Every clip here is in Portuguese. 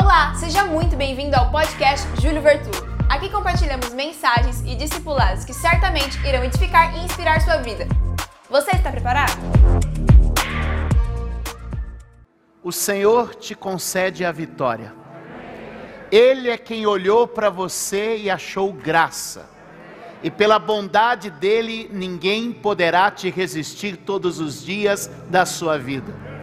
Olá, seja muito bem-vindo ao podcast Júlio Vertulo. Aqui compartilhamos mensagens e discipulados que certamente irão edificar e inspirar sua vida. Você está preparado? O Senhor te concede a vitória. Ele é quem olhou para você e achou graça. E pela bondade dele, ninguém poderá te resistir todos os dias da sua vida.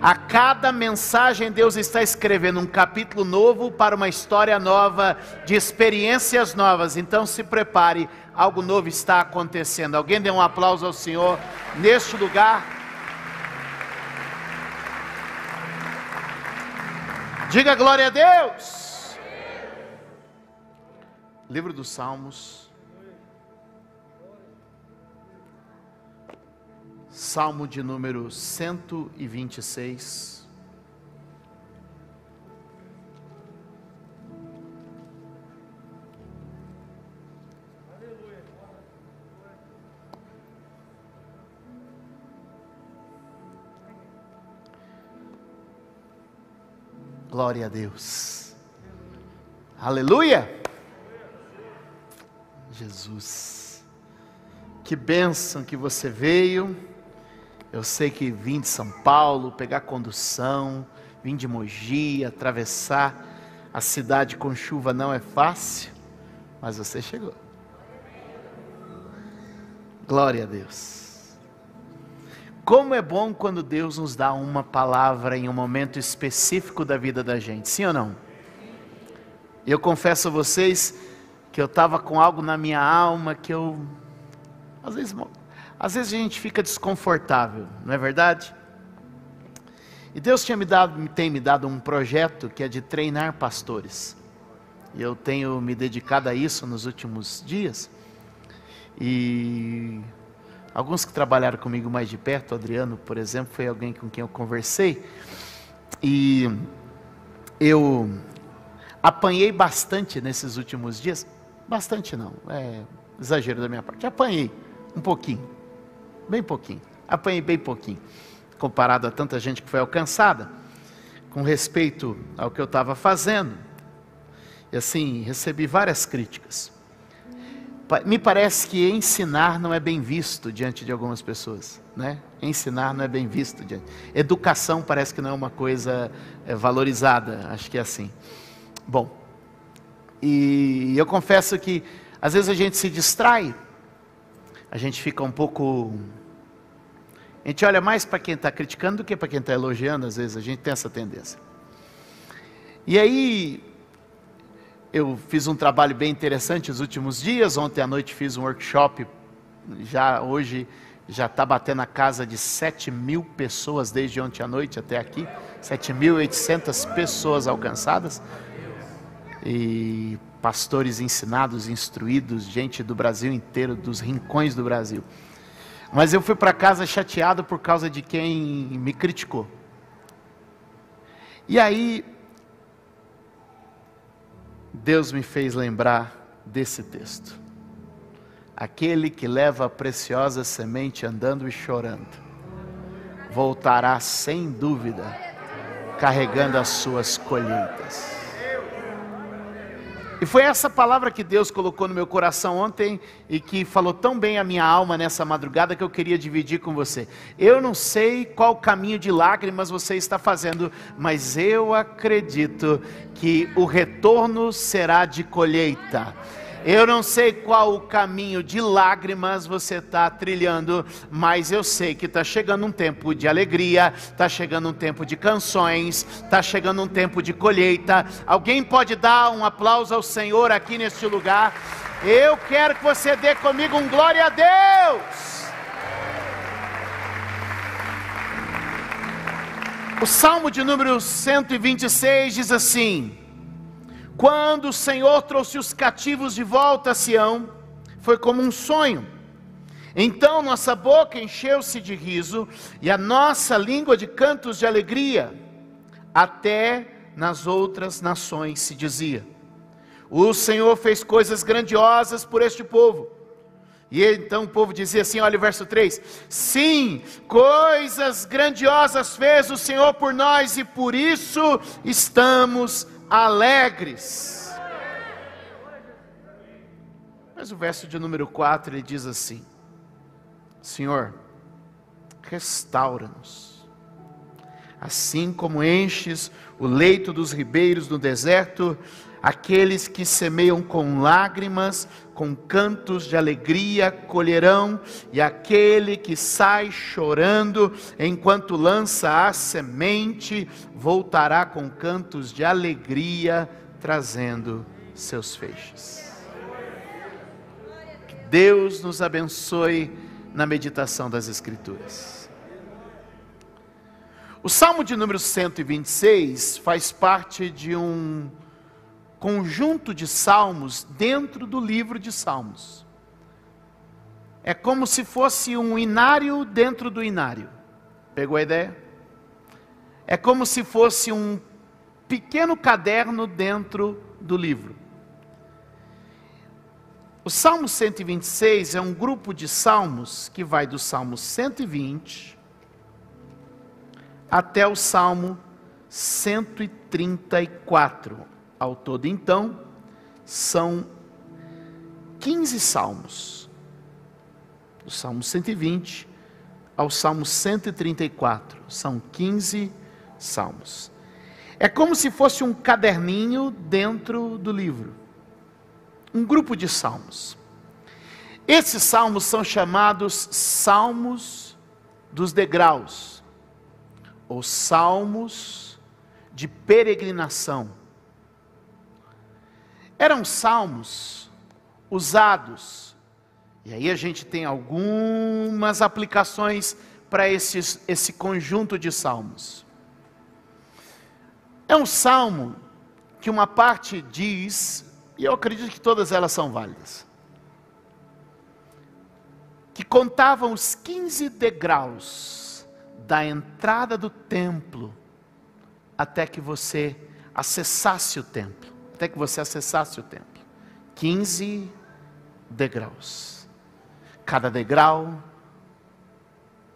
A cada mensagem, Deus está escrevendo um capítulo novo para uma história nova, de experiências novas. Então se prepare, algo novo está acontecendo. Alguém dê um aplauso ao Senhor neste lugar. Diga glória a Deus. Livro dos Salmos. Salmo de número 126. Glória a Deus. Aleluia. Jesus. Que bênção que você veio. Eu sei que vim de São Paulo, pegar condução, vim de Mogi, atravessar a cidade com chuva não é fácil, mas você chegou. Glória a Deus. Como é bom quando Deus nos dá uma palavra em um momento específico da vida da gente, sim ou não? Eu confesso a vocês que eu estava com algo na minha alma que eu, às vezes, às vezes a gente fica desconfortável, não é verdade? E Deus tinha me dado, tem me dado um projeto que é de treinar pastores. E eu tenho me dedicado a isso nos últimos dias. E alguns que trabalharam comigo mais de perto, Adriano, por exemplo, foi alguém com quem eu conversei. E eu apanhei bastante nesses últimos dias. Bastante não, é exagero da minha parte. Apanhei um pouquinho bem pouquinho. Apanhei bem pouquinho, comparado a tanta gente que foi alcançada, com respeito ao que eu estava fazendo. E assim, recebi várias críticas. Me parece que ensinar não é bem visto diante de algumas pessoas, né? Ensinar não é bem visto diante. Educação parece que não é uma coisa é, valorizada, acho que é assim. Bom, e eu confesso que às vezes a gente se distrai a gente fica um pouco. A gente olha mais para quem está criticando do que para quem está elogiando, às vezes a gente tem essa tendência. E aí, eu fiz um trabalho bem interessante nos últimos dias. Ontem à noite fiz um workshop, já hoje já está batendo a casa de 7 mil pessoas desde ontem à noite até aqui. 7.800 pessoas alcançadas. E pastores ensinados, instruídos, gente do Brasil inteiro, dos rincões do Brasil. Mas eu fui para casa chateado por causa de quem me criticou. E aí, Deus me fez lembrar desse texto. Aquele que leva a preciosa semente andando e chorando, voltará sem dúvida, carregando as suas colheitas. E foi essa palavra que Deus colocou no meu coração ontem e que falou tão bem a minha alma nessa madrugada que eu queria dividir com você. Eu não sei qual caminho de lágrimas você está fazendo, mas eu acredito que o retorno será de colheita. Eu não sei qual o caminho de lágrimas você está trilhando, mas eu sei que está chegando um tempo de alegria, está chegando um tempo de canções, está chegando um tempo de colheita. Alguém pode dar um aplauso ao Senhor aqui neste lugar? Eu quero que você dê comigo um glória a Deus. O Salmo de número 126 diz assim: quando o Senhor trouxe os cativos de volta a Sião, foi como um sonho. Então nossa boca encheu-se de riso e a nossa língua de cantos de alegria. Até nas outras nações se dizia: O Senhor fez coisas grandiosas por este povo. E então o povo dizia assim: olha o verso 3: Sim, coisas grandiosas fez o Senhor por nós e por isso estamos alegres. Mas o verso de número 4 ele diz assim: Senhor, restaura-nos, assim como enches o leito dos ribeiros no deserto, aqueles que semeiam com lágrimas, com cantos de alegria colherão, e aquele que sai chorando enquanto lança a semente, voltará com cantos de alegria, trazendo seus feixes. Que Deus nos abençoe na meditação das Escrituras. O Salmo de número 126 faz parte de um conjunto de salmos dentro do livro de Salmos. É como se fosse um inário dentro do inário. Pegou a ideia? É como se fosse um pequeno caderno dentro do livro. O Salmo 126 é um grupo de salmos que vai do Salmo 120 até o Salmo 134. Ao todo, então, são 15 salmos. Do Salmo 120 ao Salmo 134. São 15 salmos. É como se fosse um caderninho dentro do livro. Um grupo de salmos. Esses salmos são chamados salmos dos degraus, ou salmos de peregrinação eram salmos usados, e aí a gente tem algumas aplicações para esse conjunto de salmos. É um salmo que uma parte diz, e eu acredito que todas elas são válidas, que contavam os 15 degraus da entrada do templo até que você acessasse o templo até que você acessasse o templo. 15 degraus. Cada degrau,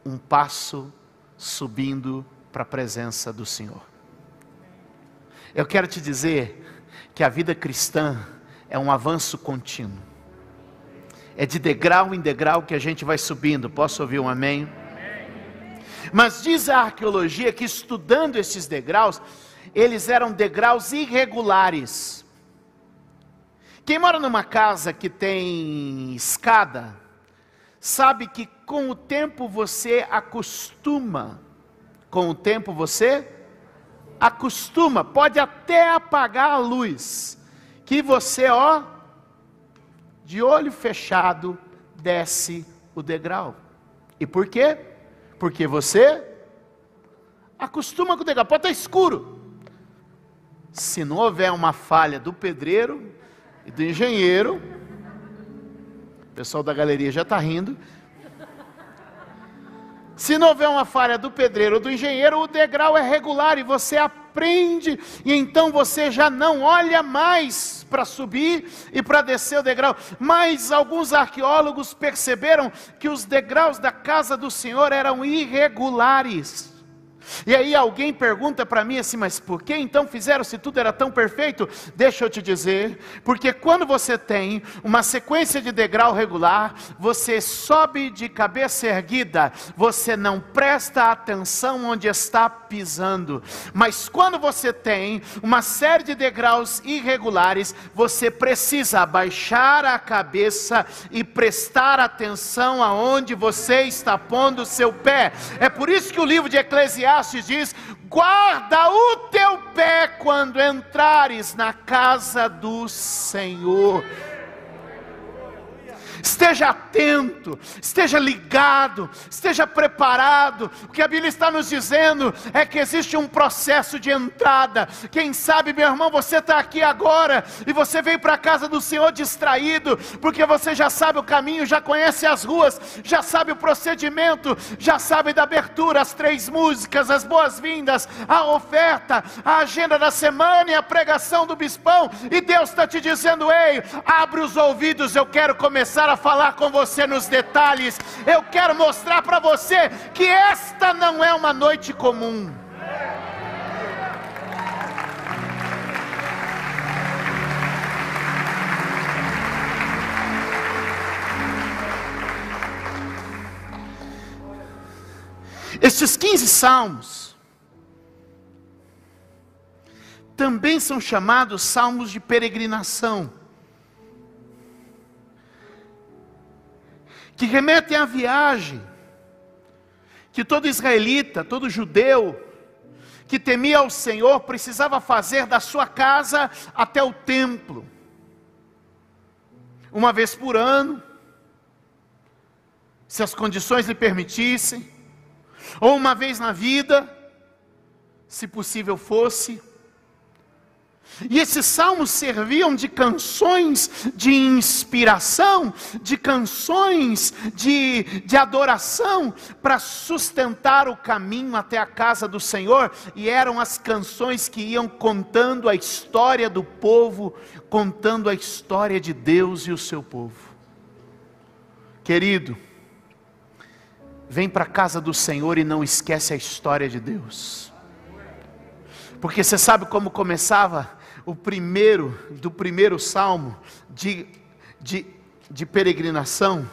um passo subindo para a presença do Senhor. Eu quero te dizer que a vida cristã é um avanço contínuo. É de degrau em degrau que a gente vai subindo. Posso ouvir um amém? Mas diz a arqueologia que estudando esses degraus, eles eram degraus irregulares. Quem mora numa casa que tem escada, sabe que com o tempo você acostuma. Com o tempo você acostuma, pode até apagar a luz, que você, ó, de olho fechado, desce o degrau. E por quê? Porque você acostuma com o degrau, pode estar escuro, se não houver uma falha do pedreiro e do engenheiro, o pessoal da galeria já está rindo. Se não houver uma falha do pedreiro ou do engenheiro, o degrau é regular e você aprende, e então você já não olha mais para subir e para descer o degrau. Mas alguns arqueólogos perceberam que os degraus da casa do Senhor eram irregulares. E aí alguém pergunta para mim assim, mas por que então fizeram se tudo era tão perfeito? Deixa eu te dizer, porque quando você tem uma sequência de degrau regular, você sobe de cabeça erguida, você não presta atenção onde está pisando. Mas quando você tem uma série de degraus irregulares, você precisa abaixar a cabeça e prestar atenção aonde você está pondo o seu pé. É por isso que o livro de Eclesiastes Eclesiastes diz: guarda o teu pé quando entrares na casa do Senhor esteja atento, esteja ligado, esteja preparado. O que a Bíblia está nos dizendo é que existe um processo de entrada. Quem sabe, meu irmão, você está aqui agora e você veio para a casa do Senhor distraído, porque você já sabe o caminho, já conhece as ruas, já sabe o procedimento, já sabe da abertura, as três músicas, as boas-vindas, a oferta, a agenda da semana e a pregação do bispão. E Deus está te dizendo: ei, abre os ouvidos, eu quero começar a falar com você nos detalhes. Eu quero mostrar para você que esta não é uma noite comum. Estes 15 salmos também são chamados salmos de peregrinação, que remetem à viagem que todo israelita, todo judeu que temia ao Senhor precisava fazer da sua casa até o templo, uma vez por ano, se as condições lhe permitissem ou uma vez na vida, se possível fosse. E esses salmos serviam de canções de inspiração, de canções de, de adoração, para sustentar o caminho até a casa do Senhor, e eram as canções que iam contando a história do povo, contando a história de Deus e o seu povo. Querido, vem para a casa do Senhor e não esquece a história de Deus. Porque você sabe como começava o primeiro, do primeiro salmo de, de, de peregrinação?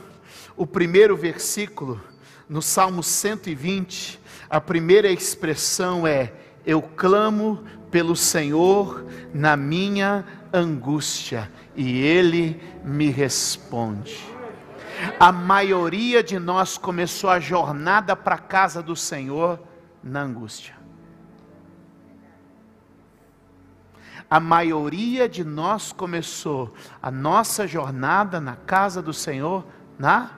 O primeiro versículo, no Salmo 120, a primeira expressão é: Eu clamo pelo Senhor na minha angústia, e Ele me responde. A maioria de nós começou a jornada para a casa do Senhor na angústia. A maioria de nós começou a nossa jornada na casa do Senhor na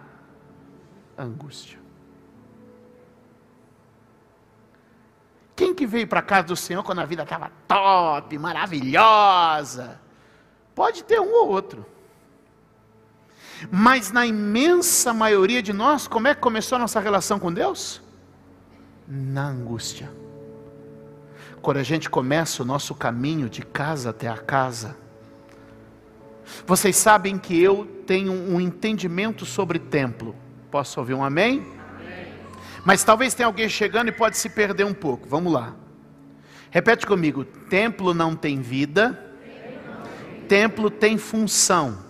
angústia. Quem que veio para a casa do Senhor quando a vida estava top, maravilhosa? Pode ter um ou outro. Mas na imensa maioria de nós, como é que começou a nossa relação com Deus? Na angústia. Quando a gente começa o nosso caminho de casa até a casa, vocês sabem que eu tenho um entendimento sobre templo. Posso ouvir um amém? amém? Mas talvez tenha alguém chegando e pode se perder um pouco. Vamos lá. Repete comigo: templo não tem vida, templo tem função.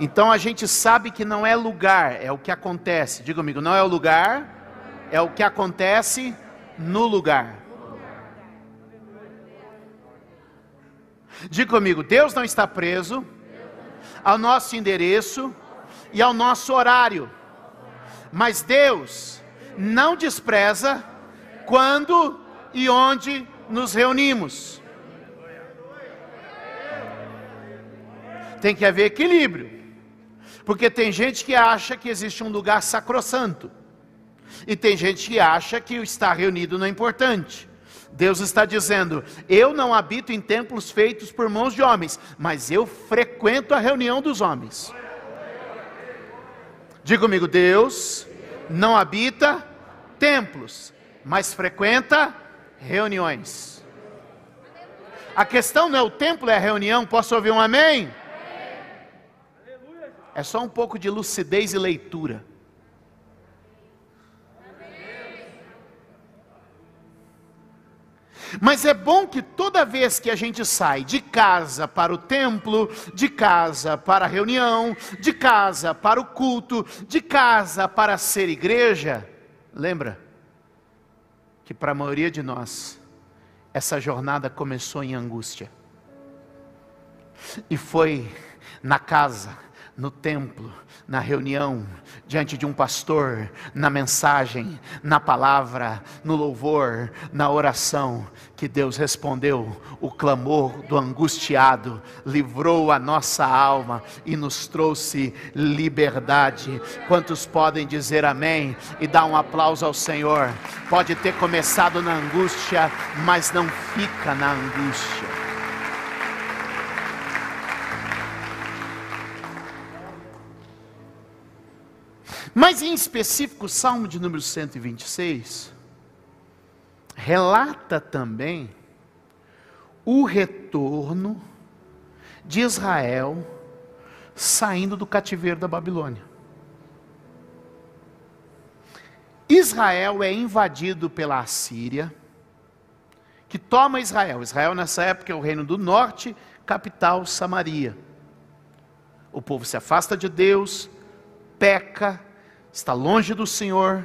Então a gente sabe que não é lugar, é o que acontece. Diga comigo, não é o lugar, é o que acontece no lugar. Diga comigo, Deus não está preso ao nosso endereço e ao nosso horário. Mas Deus não despreza quando e onde nos reunimos. Tem que haver equilíbrio. Porque tem gente que acha que existe um lugar sacrossanto. E tem gente que acha que o estar reunido não é importante. Deus está dizendo: Eu não habito em templos feitos por mãos de homens, mas eu frequento a reunião dos homens. Diga comigo: Deus não habita templos, mas frequenta reuniões. A questão não é o templo, é a reunião. Posso ouvir um amém? É só um pouco de lucidez e leitura. Mas é bom que toda vez que a gente sai de casa para o templo, de casa para a reunião, de casa para o culto, de casa para ser igreja, lembra que para a maioria de nós, essa jornada começou em angústia. E foi na casa no templo, na reunião, diante de um pastor, na mensagem, na palavra, no louvor, na oração, que Deus respondeu o clamor do angustiado, livrou a nossa alma e nos trouxe liberdade. Quantos podem dizer amém e dar um aplauso ao Senhor? Pode ter começado na angústia, mas não fica na angústia. Mas em específico, o Salmo de número 126 relata também o retorno de Israel saindo do cativeiro da Babilônia. Israel é invadido pela Assíria, que toma Israel. Israel, nessa época, é o reino do norte, capital Samaria. O povo se afasta de Deus, peca, está longe do Senhor,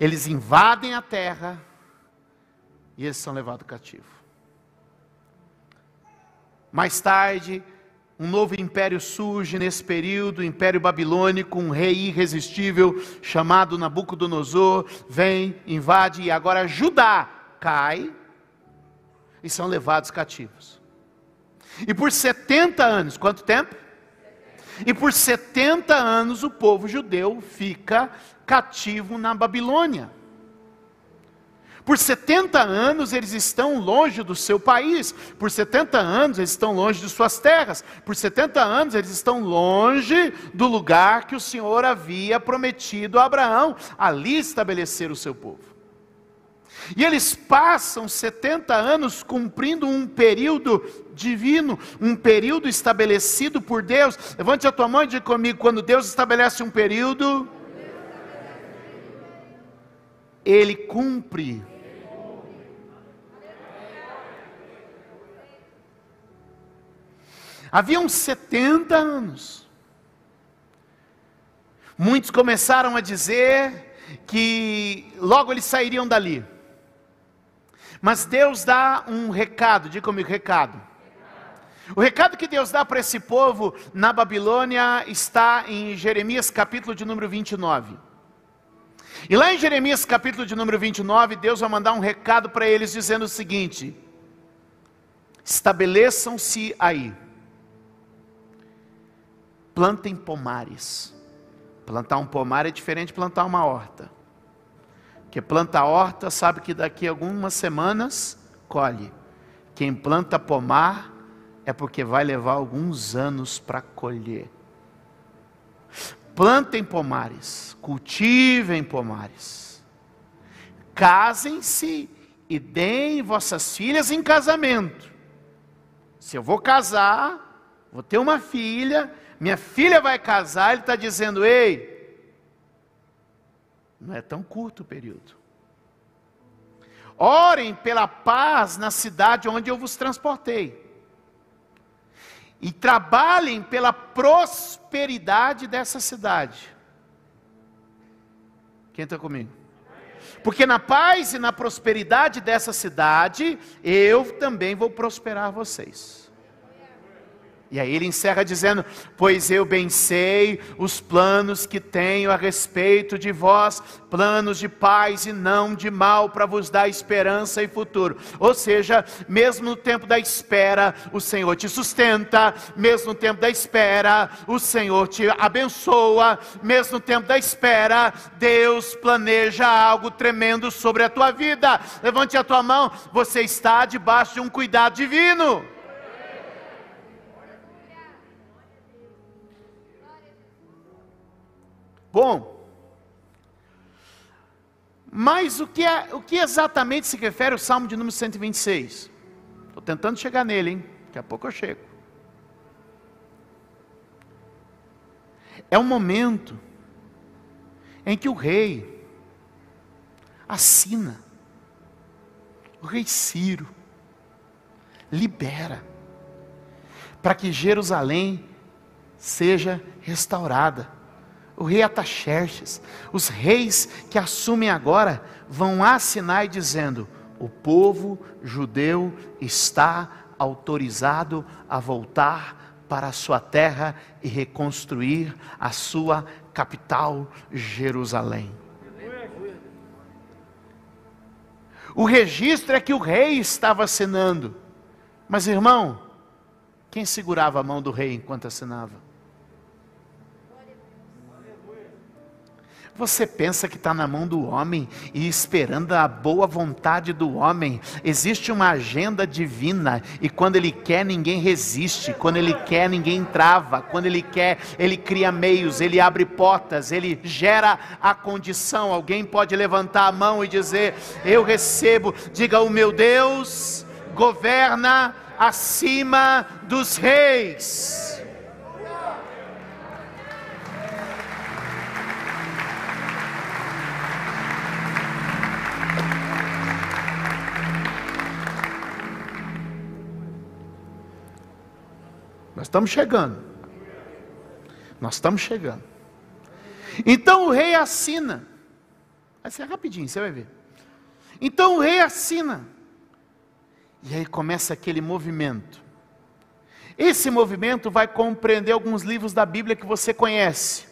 eles invadem a terra e eles são levados cativo. Mais tarde, um novo império surge nesse período, o Império Babilônico, um rei irresistível chamado Nabucodonosor, vem, invade e agora Judá cai e são levados cativos. E por 70 anos, quanto tempo? E por 70 anos o povo judeu fica cativo na Babilônia. Por 70 anos eles estão longe do seu país, por 70 anos eles estão longe de suas terras, por 70 anos eles estão longe do lugar que o Senhor havia prometido a Abraão, ali estabelecer o seu povo. E eles passam 70 anos cumprindo um período divino, um período estabelecido por Deus. Levante a tua mão e diga comigo: quando Deus estabelece um período, Ele cumpre. Havia uns 70 anos. Muitos começaram a dizer que logo eles sairiam dali. Mas Deus dá um recado, diga comigo, recado. O recado que Deus dá para esse povo na Babilônia está em Jeremias capítulo de número 29. E lá em Jeremias capítulo de número 29, Deus vai mandar um recado para eles dizendo o seguinte: Estabeleçam-se aí, plantem pomares. Plantar um pomar é diferente de plantar uma horta. Quem planta horta sabe que daqui a algumas semanas colhe. Quem planta pomar é porque vai levar alguns anos para colher. Plantem pomares, cultivem pomares, casem-se e deem vossas filhas em casamento. Se eu vou casar, vou ter uma filha, minha filha vai casar, ele está dizendo: ei, não é tão curto o período. Orem pela paz na cidade onde eu vos transportei. E trabalhem pela prosperidade dessa cidade. Quem está comigo? Porque na paz e na prosperidade dessa cidade, eu também vou prosperar vocês. E aí ele encerra dizendo: Pois eu bem sei os planos que tenho a respeito de vós, planos de paz e não de mal, para vos dar esperança e futuro. Ou seja, mesmo no tempo da espera, o Senhor te sustenta, mesmo no tempo da espera, o Senhor te abençoa, mesmo no tempo da espera, Deus planeja algo tremendo sobre a tua vida. Levante a tua mão, você está debaixo de um cuidado divino. Bom, mas o que, é, o que exatamente se refere ao Salmo de número 126? Estou tentando chegar nele, hein? Daqui a pouco eu chego. É um momento em que o rei assina, o rei Ciro libera para que Jerusalém seja restaurada o rei Ataxerxes, os reis que assumem agora vão assinar dizendo: o povo judeu está autorizado a voltar para a sua terra e reconstruir a sua capital, Jerusalém. O registro é que o rei estava assinando, mas irmão, quem segurava a mão do rei enquanto assinava? Você pensa que está na mão do homem e esperando a boa vontade do homem. Existe uma agenda divina e quando ele quer, ninguém resiste. Quando ele quer, ninguém trava. Quando ele quer, ele cria meios, ele abre portas, ele gera a condição. Alguém pode levantar a mão e dizer: Eu recebo. Diga: O meu Deus governa acima dos reis. Nós estamos chegando. Nós estamos chegando. Então o rei assina. Vai ser rapidinho, você vai ver. Então o rei assina. E aí começa aquele movimento. Esse movimento vai compreender alguns livros da Bíblia que você conhece: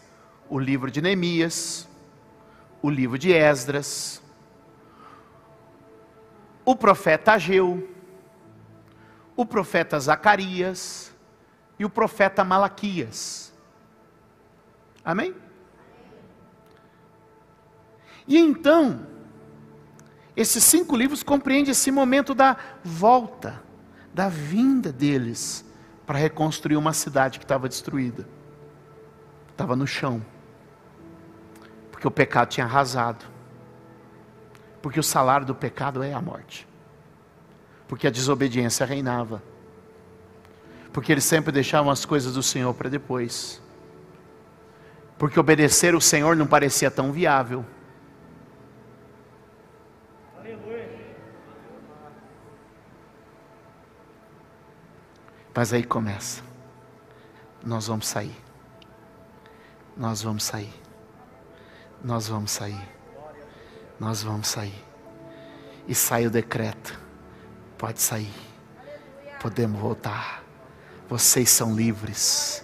o livro de Neemias, o livro de Esdras, o profeta Ageu, o profeta Zacarias e o profeta Malaquias. Amém? E então, esses cinco livros compreendem esse momento da volta, da vinda deles para reconstruir uma cidade que estava destruída, estava no chão, porque o pecado tinha arrasado, porque o salário do pecado é a morte, porque a desobediência reinava, porque eles sempre deixavam as coisas do Senhor para depois, porque obedecer o Senhor não parecia tão viável Mas aí começa. Nós vamos sair. Nós vamos sair. Nós vamos sair. Nós vamos sair. E sai o decreto. Pode sair. Podemos voltar. Vocês são livres.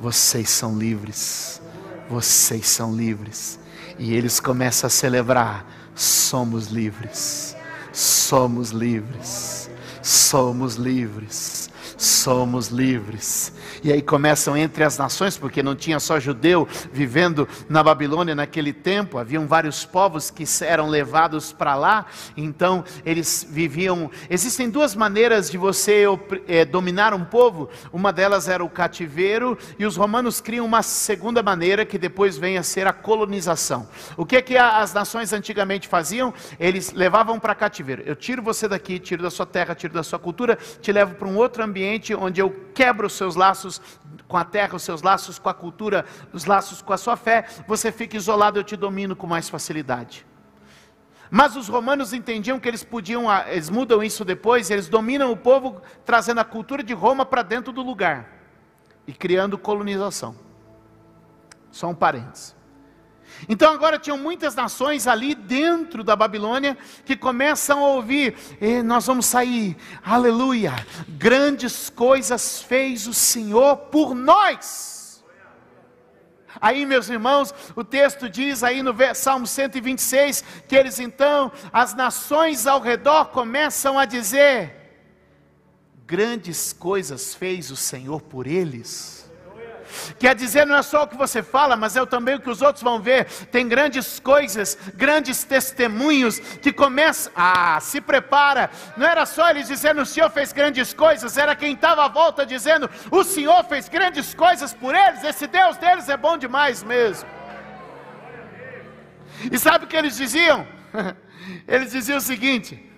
Vocês são livres. Vocês são livres. E eles começam a celebrar: somos livres. Somos livres. Somos livres somos livres. E aí começam entre as nações, porque não tinha só judeu vivendo na Babilônia naquele tempo, haviam vários povos que eram levados para lá, então eles viviam. Existem duas maneiras de você é, dominar um povo, uma delas era o cativeiro, e os romanos criam uma segunda maneira que depois vem a ser a colonização. O que é que as nações antigamente faziam? Eles levavam para cativeiro. Eu tiro você daqui, tiro da sua terra, tiro da sua cultura, te levo para um outro ambiente ambiente onde eu quebro os seus laços com a terra, os seus laços com a cultura, os laços com a sua fé, você fica isolado, eu te domino com mais facilidade. Mas os romanos entendiam que eles podiam, ah, eles mudam isso depois, eles dominam o povo, trazendo a cultura de Roma para dentro do lugar e criando colonização. Só um parênteses. Então agora tinham muitas nações ali dentro da Babilônia que começam a ouvir: nós vamos sair, aleluia, grandes coisas fez o Senhor por nós. Aí, meus irmãos, o texto diz aí no Salmo 126 que eles então, as nações ao redor começam a dizer: grandes coisas fez o Senhor por eles. Quer dizer, não é só o que você fala, mas é também o que os outros vão ver. Tem grandes coisas, grandes testemunhos que começam. Ah, se prepara. Não era só eles dizendo o Senhor fez grandes coisas, era quem estava à volta dizendo o Senhor fez grandes coisas por eles. Esse Deus deles é bom demais mesmo. E sabe o que eles diziam? Eles diziam o seguinte: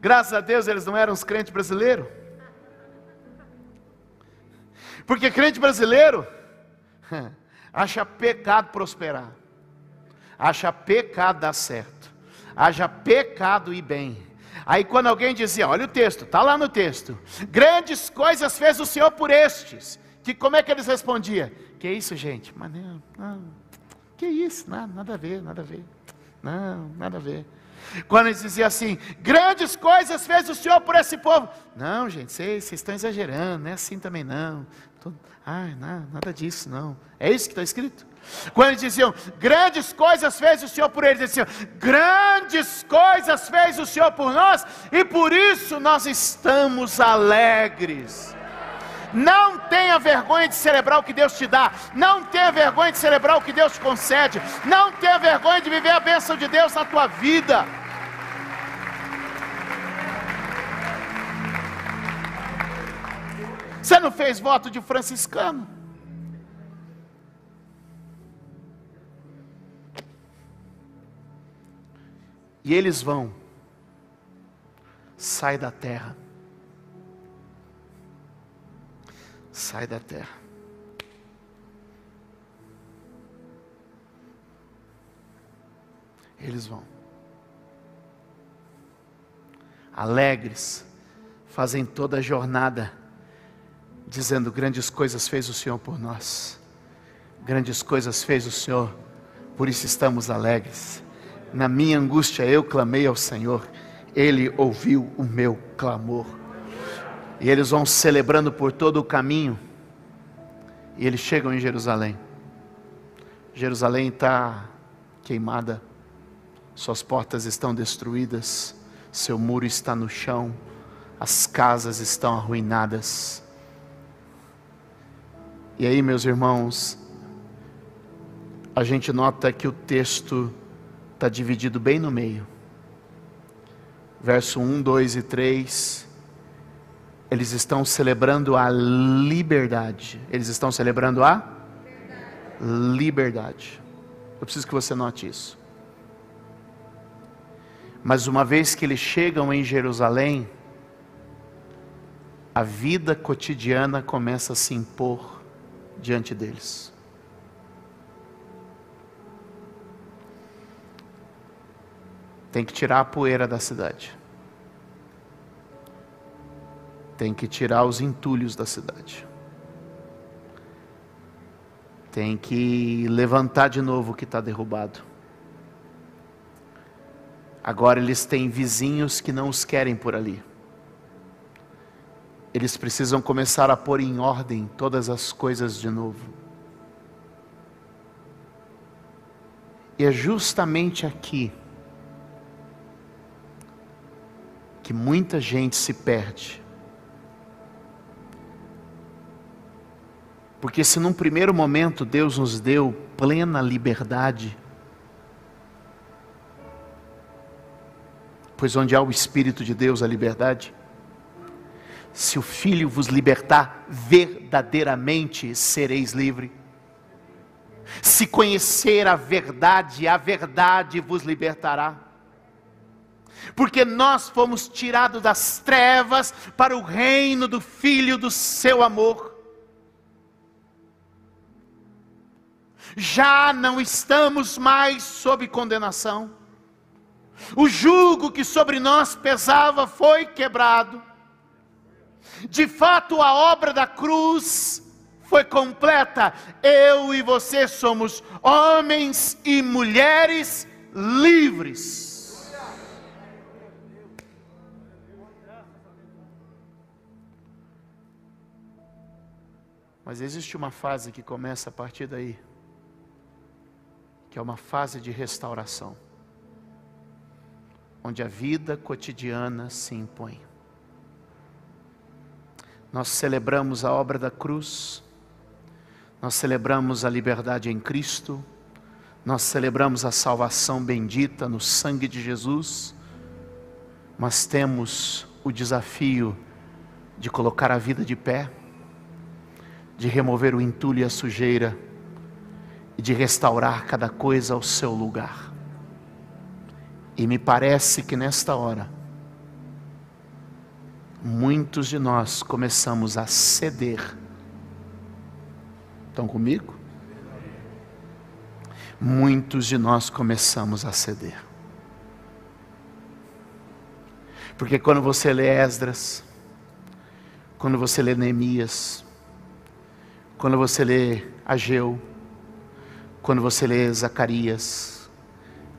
graças a Deus eles não eram os crentes brasileiros. Porque crente brasileiro acha pecado prosperar, acha pecado dar certo, acha pecado ir bem. Aí quando alguém dizia, olha o texto, está lá no texto, grandes coisas fez o Senhor por estes. Que como é que eles respondiam? Que isso, gente? Mas não, não, que isso? Nada, nada a ver, nada a ver. Não, nada a ver. Quando eles diziam assim, grandes coisas fez o Senhor por esse povo. Não, gente, vocês, vocês estão exagerando, não é assim também não. Ai, não, nada disso não. É isso que está escrito? Quando eles diziam, grandes coisas fez o Senhor por eles, eles diziam, grandes coisas fez o Senhor por nós, e por isso nós estamos alegres. Não tenha vergonha de celebrar o que Deus te dá. Não tenha vergonha de celebrar o que Deus te concede. Não tenha vergonha de viver a bênção de Deus na tua vida. Você não fez voto de franciscano? E eles vão, sai da terra, sai da terra. Eles vão, alegres, fazem toda a jornada dizendo: Grandes coisas fez o Senhor por nós, grandes coisas fez o Senhor, por isso estamos alegres. Na minha angústia eu clamei ao Senhor, Ele ouviu o meu clamor. E eles vão celebrando por todo o caminho, e eles chegam em Jerusalém. Jerusalém está queimada, suas portas estão destruídas, seu muro está no chão, as casas estão arruinadas. E aí, meus irmãos, a gente nota que o texto está dividido bem no meio. Verso 1, 2 e 3. Eles estão celebrando a liberdade. Eles estão celebrando a liberdade. Eu preciso que você note isso. Mas uma vez que eles chegam em Jerusalém, a vida cotidiana começa a se impor diante deles. Tem que tirar a poeira da cidade. Tem que tirar os entulhos da cidade. Tem que levantar de novo o que está derrubado. Agora eles têm vizinhos que não os querem por ali. Eles precisam começar a pôr em ordem todas as coisas de novo. E é justamente aqui que muita gente se perde. Porque se num primeiro momento Deus nos deu plena liberdade, pois onde há o Espírito de Deus, a liberdade, se o Filho vos libertar, verdadeiramente sereis livre. Se conhecer a verdade, a verdade vos libertará. Porque nós fomos tirados das trevas para o reino do Filho do seu amor. Já não estamos mais sob condenação. O jugo que sobre nós pesava foi quebrado de fato, a obra da cruz foi completa. Eu e você somos homens e mulheres livres. Mas existe uma fase que começa a partir daí, que é uma fase de restauração, onde a vida cotidiana se impõe. Nós celebramos a obra da cruz, nós celebramos a liberdade em Cristo, nós celebramos a salvação bendita no sangue de Jesus, mas temos o desafio de colocar a vida de pé, de remover o entulho e a sujeira e de restaurar cada coisa ao seu lugar. E me parece que nesta hora, muitos de nós começamos a ceder. Estão comigo? Muitos de nós começamos a ceder. Porque quando você lê Esdras, quando você lê Neemias, quando você lê Ageu, quando você lê Zacarias,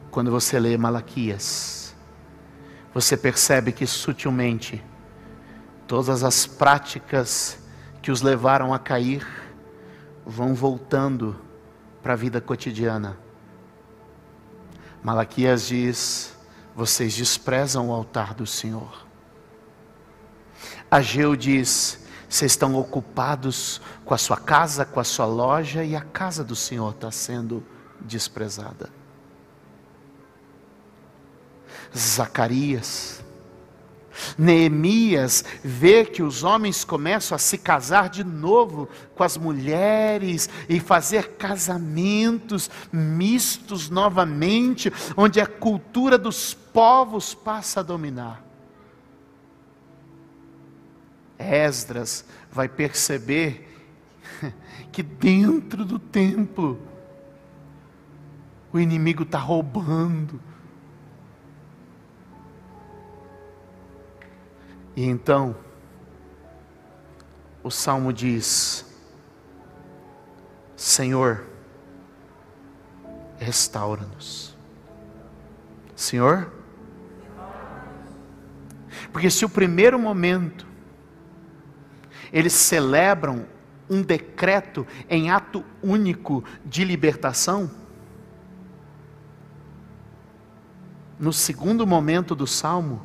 quando você lê Malaquias, você percebe que sutilmente todas as práticas que os levaram a cair vão voltando para a vida cotidiana. Malaquias diz: vocês desprezam o altar do Senhor. Ageu diz: vocês estão ocupados com a sua casa, com a sua loja, e a casa do Senhor está sendo desprezada. Zacarias Neemias vê que os homens começam a se casar de novo com as mulheres e fazer casamentos mistos novamente, onde a cultura dos povos passa a dominar. Esdras vai perceber que dentro do templo o inimigo está roubando E então, o salmo diz: Senhor, restaura-nos. Senhor, porque se o primeiro momento eles celebram um decreto em ato único de libertação, no segundo momento do salmo,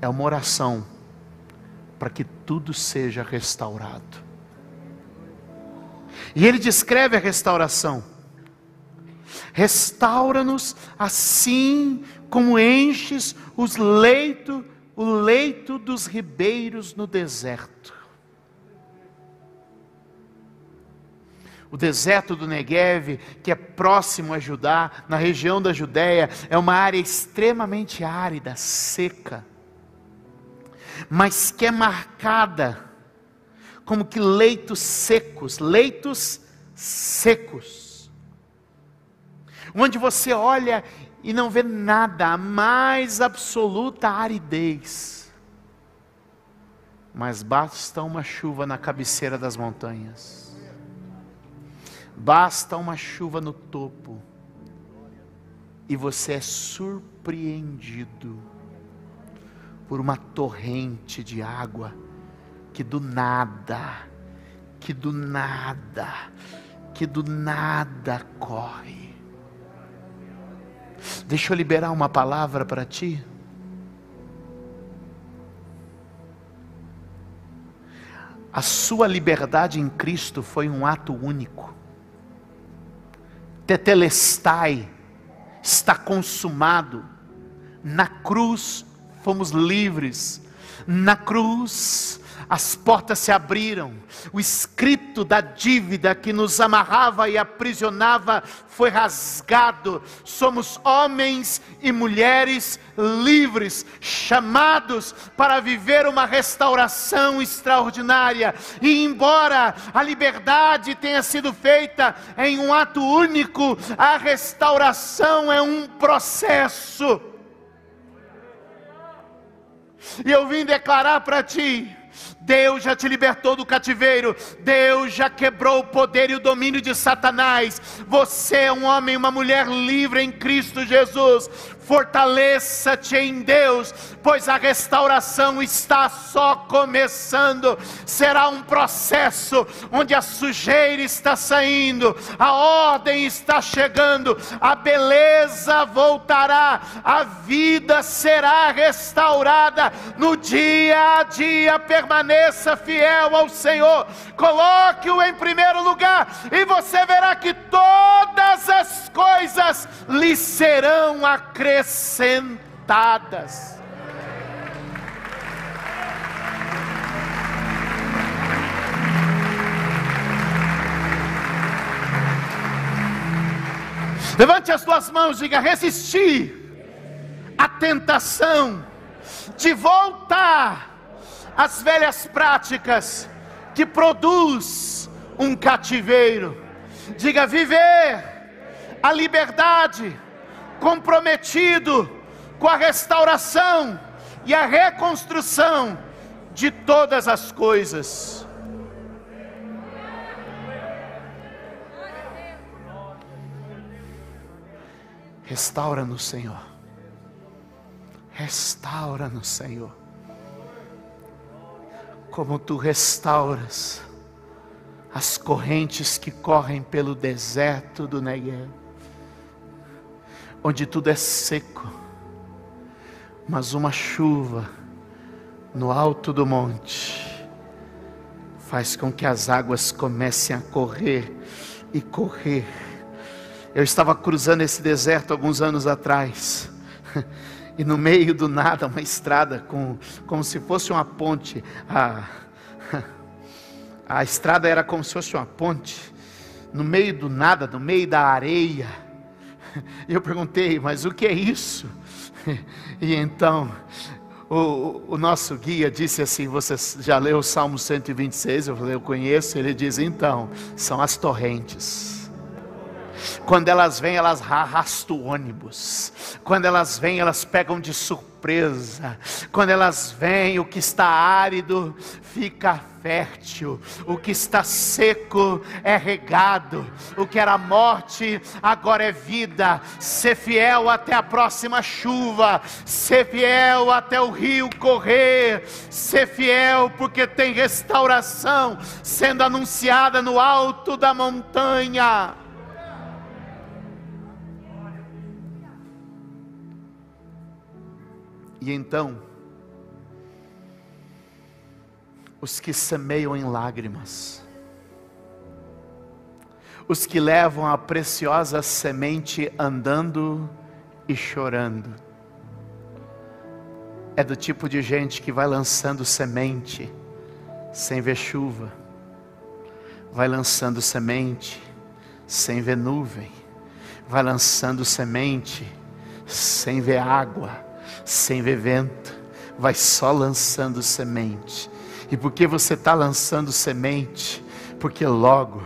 é uma oração para que tudo seja restaurado. E ele descreve a restauração. Restaura-nos assim como enches os leito, o leito dos ribeiros no deserto. O deserto do Negev, que é próximo a Judá, na região da Judéia, é uma área extremamente árida, seca, mas que é marcada como que leitos secos, leitos secos, onde você olha e não vê nada, a mais absoluta aridez, mas basta uma chuva na cabeceira das montanhas, basta uma chuva no topo, e você é surpreendido por uma torrente de água que do nada, que do nada, que do nada corre. Deixa eu liberar uma palavra para ti. A sua liberdade em Cristo foi um ato único. Tetelestai, está consumado. Na cruz fomos livres. Na cruz as portas se abriram, o escrito da dívida que nos amarrava e aprisionava foi rasgado. Somos homens e mulheres livres, chamados para viver uma restauração extraordinária. E embora a liberdade tenha sido feita em um ato único, a restauração é um processo. E eu vim declarar para ti, Deus já te libertou do cativeiro, Deus já quebrou o poder e o domínio de Satanás. Você é um homem e uma mulher livre em Cristo Jesus. Fortaleça-te em Deus, pois a restauração está só começando. Será um processo onde a sujeira está saindo, a ordem está chegando, a beleza voltará, a vida será restaurada no dia a dia. Permaneça fiel ao Senhor, coloque-o em primeiro lugar, e você verá que todas as coisas lhe serão acrescentadas Levante as tuas mãos diga: resistir à tentação de voltar às velhas práticas que produz um cativeiro. Diga: viver a liberdade comprometido com a restauração e a reconstrução de todas as coisas. Restaura-nos, Senhor. Restaura-nos, Senhor. Como tu restauras as correntes que correm pelo deserto do Negev onde tudo é seco, mas uma chuva no alto do monte faz com que as águas comecem a correr e correr. Eu estava cruzando esse deserto alguns anos atrás. E no meio do nada, uma estrada com, como se fosse uma ponte. A, a estrada era como se fosse uma ponte. No meio do nada, no meio da areia E eu perguntei, mas o que é isso? E então, o, o, nosso guia disse assim: Você já leu o Salmo 126? Eu falei, eu conheço. Ele diz: Então, são as torrentes. Quando elas vêm, elas arrastam o ônibus. Quando elas vêm, elas pegam de surpresa. Quando elas vêm, o que está árido fica fértil, o que está seco é regado, o que era morte agora é vida. Ser fiel até a próxima chuva, ser fiel até o rio correr, ser fiel porque tem restauração sendo anunciada no alto da montanha. E então, os que semeiam em lágrimas, os que levam a preciosa semente andando e chorando, é do tipo de gente que vai lançando semente sem ver chuva, vai lançando semente sem ver nuvem, vai lançando semente sem ver água sem ver vento, vai só lançando semente. E porque você está lançando semente? Porque logo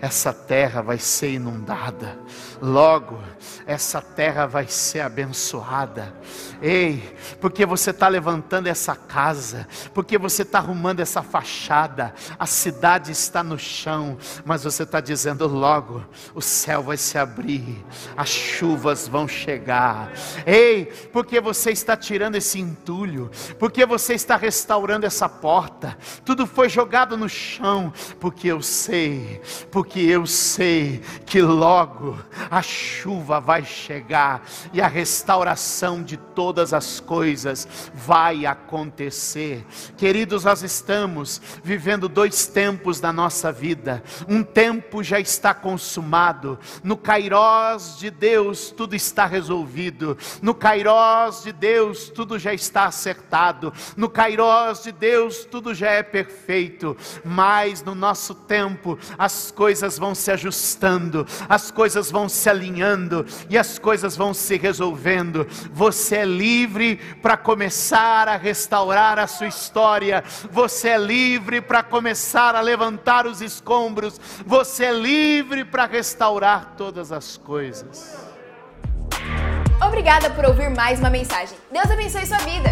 essa terra vai ser inundada, logo essa terra vai ser abençoada. Ei, porque você está levantando essa casa, porque você está arrumando essa fachada, a cidade está no chão, mas você está dizendo logo: o céu vai se abrir, as chuvas vão chegar. Ei, porque você está tirando esse entulho, porque você está restaurando essa porta, tudo foi jogado no chão, porque eu sei, porque eu sei que logo a chuva vai chegar e a restauração de todas as coisas vai acontecer. Queridos, nós estamos vivendo dois tempos da nossa vida. Um tempo já está consumado, no Kairós de Deus tudo está resolvido, no Kairós de Deus tudo já está acertado, no Kairós de Deus tudo já é perfeito, mas no nosso tempo as coisas vão se ajustando, as coisas vão se alinhando e as coisas vão se resolvendo. Você é livre para começar a restaurar a sua história, você é livre para começar a levantar os escombros, você é livre para restaurar todas as coisas. Obrigada por ouvir mais uma mensagem. Deus abençoe sua vida.